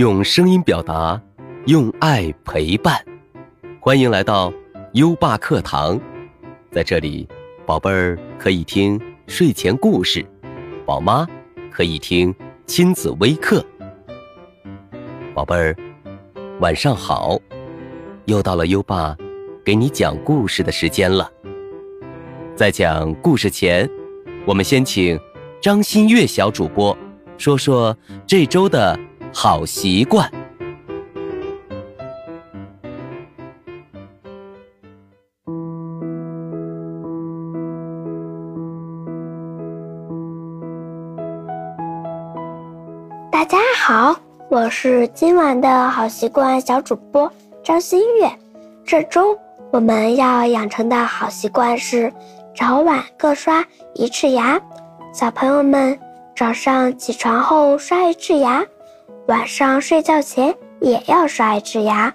用声音表达，用爱陪伴。欢迎来到优爸课堂，在这里，宝贝儿可以听睡前故事，宝妈可以听亲子微课。宝贝儿，晚上好！又到了优爸给你讲故事的时间了。在讲故事前，我们先请张馨月小主播说说这周的。好习惯。大家好，我是今晚的好习惯小主播张馨月。这周我们要养成的好习惯是早晚各刷一次牙。小朋友们，早上起床后刷一次牙。晚上睡觉前也要刷一次牙，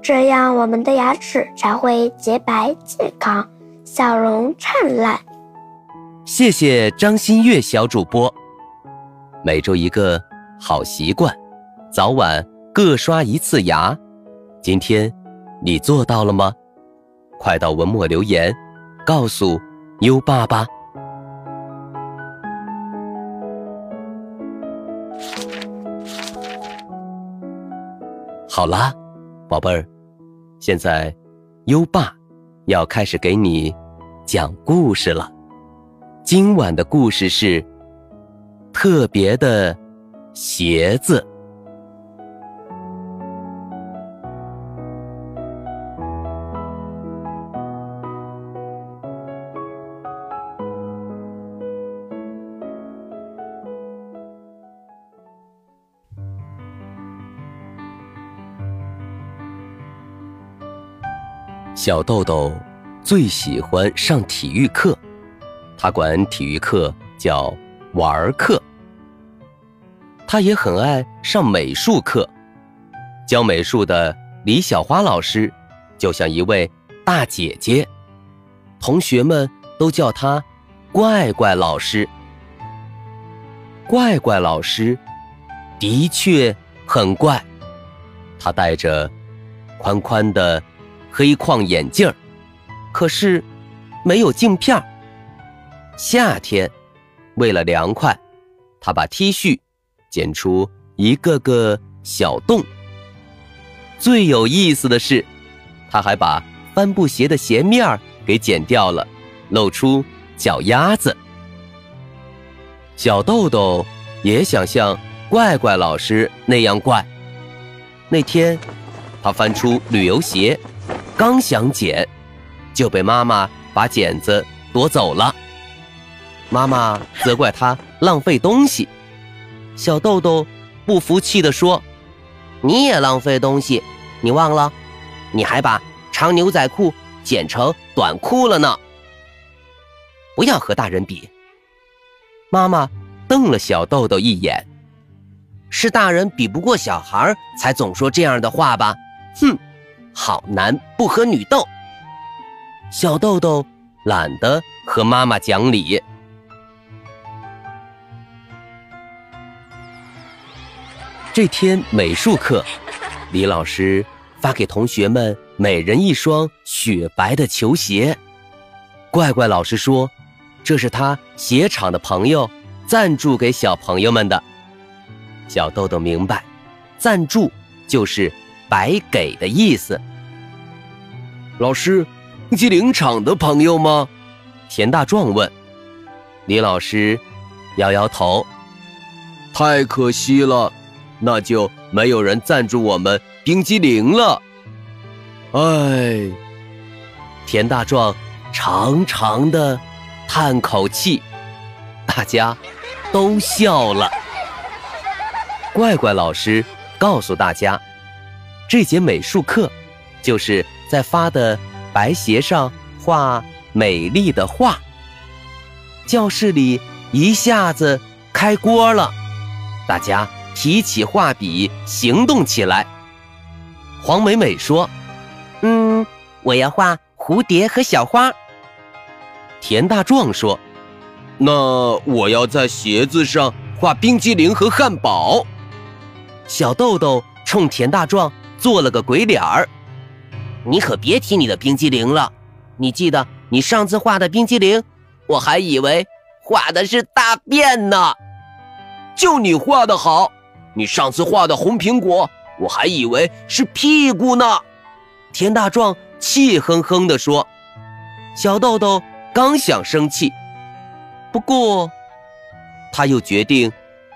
这样我们的牙齿才会洁白健康，笑容灿烂。谢谢张馨月小主播。每周一个好习惯，早晚各刷一次牙。今天你做到了吗？快到文末留言，告诉优爸爸。好啦，宝贝儿，现在优爸要开始给你讲故事了。今晚的故事是特别的鞋子。小豆豆最喜欢上体育课，他管体育课叫玩儿课。他也很爱上美术课，教美术的李小花老师就像一位大姐姐，同学们都叫她怪怪老师。怪怪老师的确很怪，他戴着宽宽的。黑框眼镜儿，可是没有镜片儿。夏天，为了凉快，他把 T 恤剪出一个个小洞。最有意思的是，他还把帆布鞋的鞋面儿给剪掉了，露出脚丫子。小豆豆也想像怪怪老师那样怪。那天，他翻出旅游鞋。刚想捡，就被妈妈把剪子夺走了。妈妈责怪他浪费东西。小豆豆不服气地说：“你也浪费东西，你忘了？你还把长牛仔裤剪成短裤了呢！不要和大人比。”妈妈瞪了小豆豆一眼：“是大人比不过小孩，才总说这样的话吧？”哼。好男不和女斗，小豆豆懒得和妈妈讲理。这天美术课，李老师发给同学们每人一双雪白的球鞋。怪怪老师说，这是他鞋厂的朋友赞助给小朋友们的。小豆豆明白，赞助就是白给的意思。老师，冰激凌厂的朋友吗？田大壮问。李老师摇摇头。太可惜了，那就没有人赞助我们冰激凌了。哎，田大壮长长的叹口气，大家都笑了。怪怪老师告诉大家，这节美术课就是。在发的白鞋上画美丽的画，教室里一下子开锅了，大家提起画笔行动起来。黄美美说：“嗯，我要画蝴蝶和小花。”田大壮说：“那我要在鞋子上画冰激凌和汉堡。”小豆豆冲田大壮做了个鬼脸儿。你可别提你的冰激凌了，你记得你上次画的冰激凌，我还以为画的是大便呢。就你画的好，你上次画的红苹果，我还以为是屁股呢。田大壮气哼哼地说：“小豆豆刚想生气，不过他又决定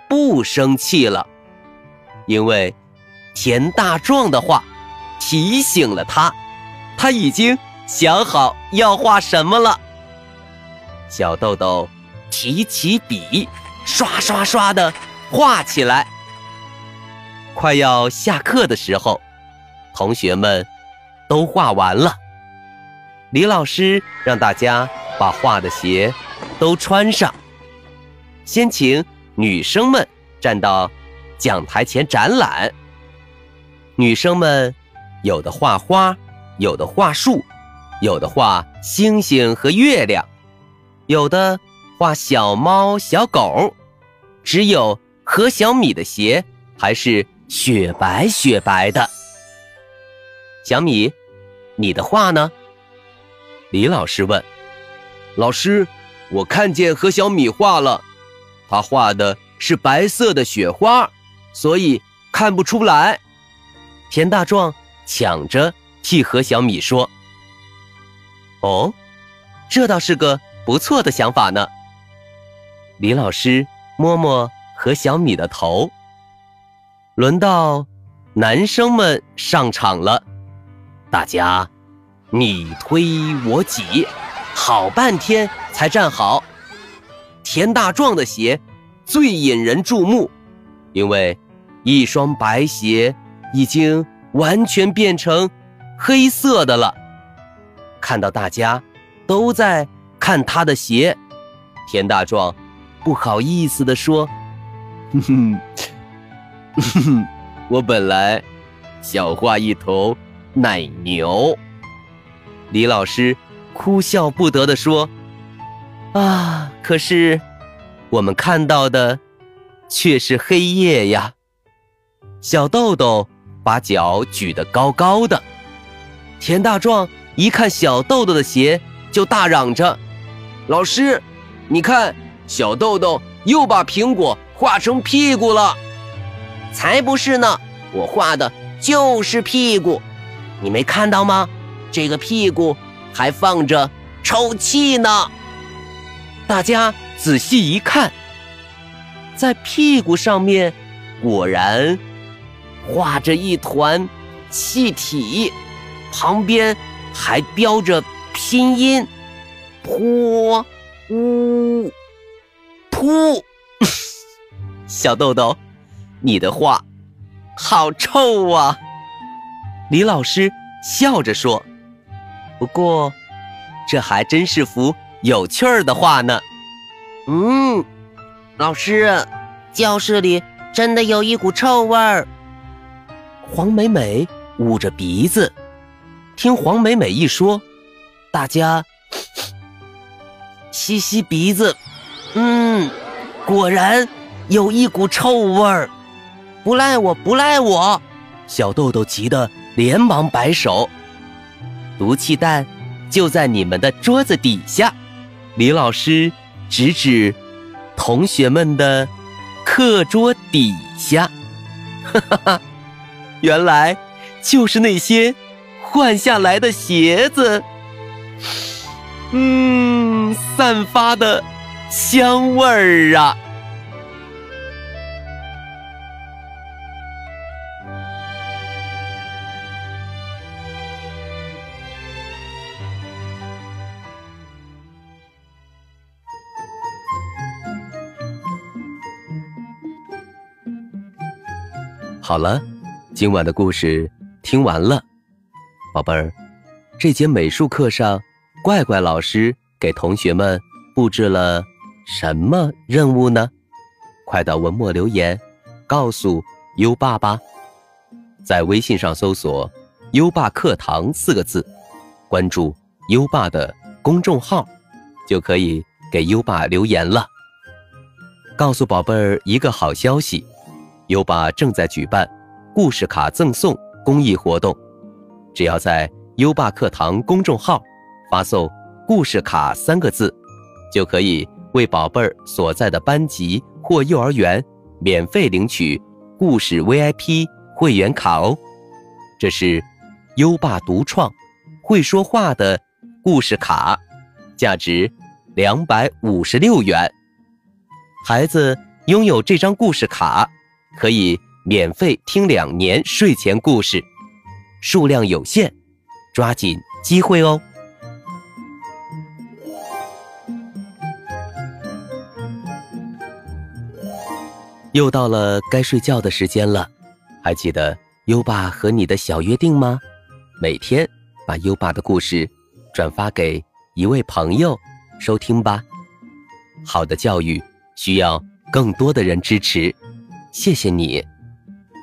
不生气了，因为田大壮的话提醒了他，他已经想好要画什么了。”小豆豆提起笔。刷刷刷的画起来。快要下课的时候，同学们都画完了。李老师让大家把画的鞋都穿上，先请女生们站到讲台前展览。女生们有的画花，有的画树，有的画星星和月亮，有的画小猫小狗。只有何小米的鞋还是雪白雪白的。小米，你的画呢？李老师问。老师，我看见何小米画了，他画的是白色的雪花，所以看不出来。田大壮抢着替何小米说：“哦，这倒是个不错的想法呢。”李老师。摸摸何小米的头，轮到男生们上场了。大家你推我挤，好半天才站好。田大壮的鞋最引人注目，因为一双白鞋已经完全变成黑色的了。看到大家都在看他的鞋，田大壮。不好意思地说：“哼哼，哼哼，我本来想画一头奶牛。”李老师哭笑不得地说：“啊，可是我们看到的却是黑夜呀！”小豆豆把脚举得高高的，田大壮一看小豆豆的鞋，就大嚷着：“老师，你看！”小豆豆又把苹果画成屁股了，才不是呢！我画的就是屁股，你没看到吗？这个屁股还放着抽气呢。大家仔细一看，在屁股上面果然画着一团气体，旁边还标着拼音：泼乌。噗！小豆豆，你的画好臭啊！李老师笑着说：“不过，这还真是幅有趣儿的画呢。”嗯，老师，教室里真的有一股臭味儿。黄美美捂着鼻子，听黄美美一说，大家吸吸鼻子。嗯，果然有一股臭味儿，不赖我，不赖我！小豆豆急得连忙摆手。毒气弹就在你们的桌子底下。李老师指指同学们的课桌底下，哈哈哈，原来就是那些换下来的鞋子。嗯，散发的。香味儿啊！好了，今晚的故事听完了，宝贝儿，这节美术课上，怪怪老师给同学们布置了。什么任务呢？快到文末留言，告诉优爸吧。在微信上搜索“优爸课堂”四个字，关注优爸的公众号，就可以给优爸留言了。告诉宝贝儿一个好消息：优爸正在举办故事卡赠送公益活动，只要在优爸课堂公众号发送“故事卡”三个字，就可以为宝贝儿所在的班级或幼儿园免费领取故事 VIP 会员卡哦。这是优爸独创会说话的故事卡，价值两百五十六元。孩子拥有这张故事卡，可以免费听两年睡前故事，数量有限，抓紧机会哦！又到了该睡觉的时间了，还记得优爸和你的小约定吗？每天把优爸的故事转发给一位朋友收听吧。好的教育。需要更多的人支持，谢谢你。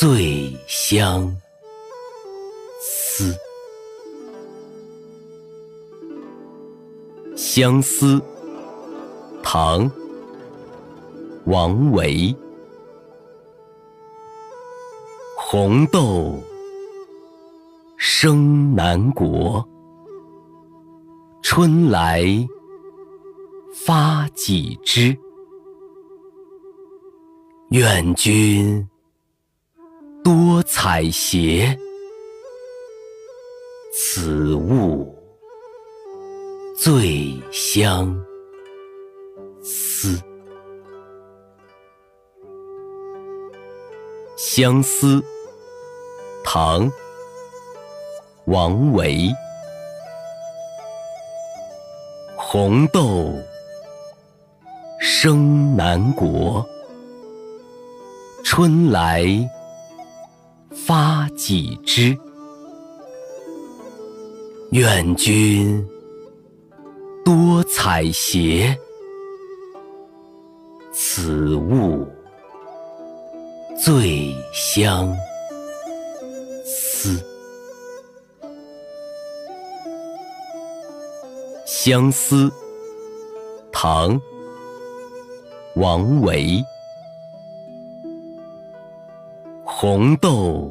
最相思，相思，唐·王维。红豆生南国，春来发几枝。愿君。多采撷，此物最相思。相思，唐·王维。红豆生南国，春来。发几枝？愿君多采撷，此物最相思。相思，唐·王维。红豆